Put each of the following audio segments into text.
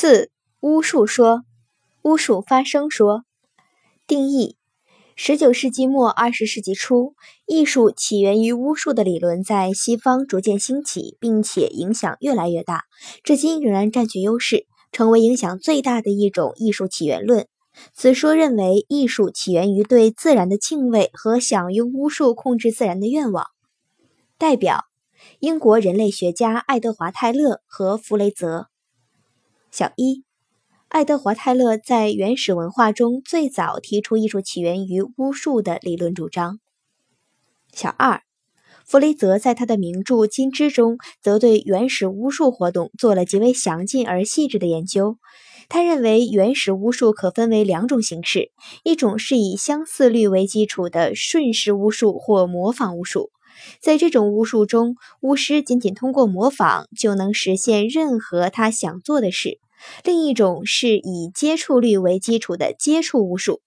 四、巫术说，巫术发生说。定义：十九世纪末二十世纪初，艺术起源于巫术的理论在西方逐渐兴起，并且影响越来越大，至今仍然占据优势，成为影响最大的一种艺术起源论。此说认为，艺术起源于对自然的敬畏和想用巫术控制自然的愿望。代表。英国人类学家爱德华·泰勒和弗雷泽。小一，爱德华·泰勒在原始文化中最早提出艺术起源于巫术的理论主张。小二，弗雷泽在他的名著《金枝》中，则对原始巫术活动做了极为详尽而细致的研究。他认为，原始巫术可分为两种形式：一种是以相似律为基础的顺势巫术或模仿巫术。在这种巫术中，巫师仅仅通过模仿就能实现任何他想做的事。另一种是以接触率为基础的接触巫术。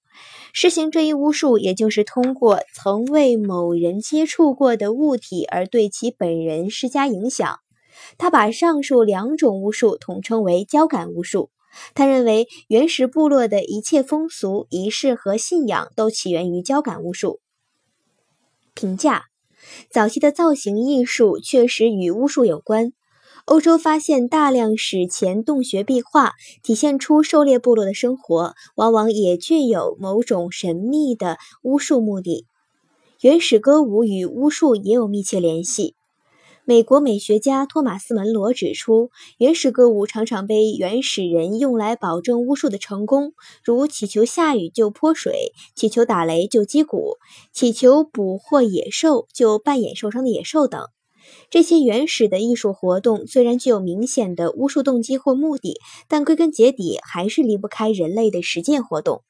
实行这一巫术，也就是通过曾为某人接触过的物体而对其本人施加影响。他把上述两种巫术统称为交感巫术。他认为，原始部落的一切风俗、仪式和信仰都起源于交感巫术。评价。早期的造型艺术确实与巫术有关。欧洲发现大量史前洞穴壁画，体现出狩猎部落的生活，往往也具有某种神秘的巫术目的。原始歌舞与巫术也有密切联系。美国美学家托马斯·门罗指出，原始歌舞常常被原始人用来保证巫术的成功，如祈求下雨就泼水，祈求打雷就击鼓，祈求捕获野兽就扮演受伤的野兽等。这些原始的艺术活动虽然具有明显的巫术动机或目的，但归根结底还是离不开人类的实践活动。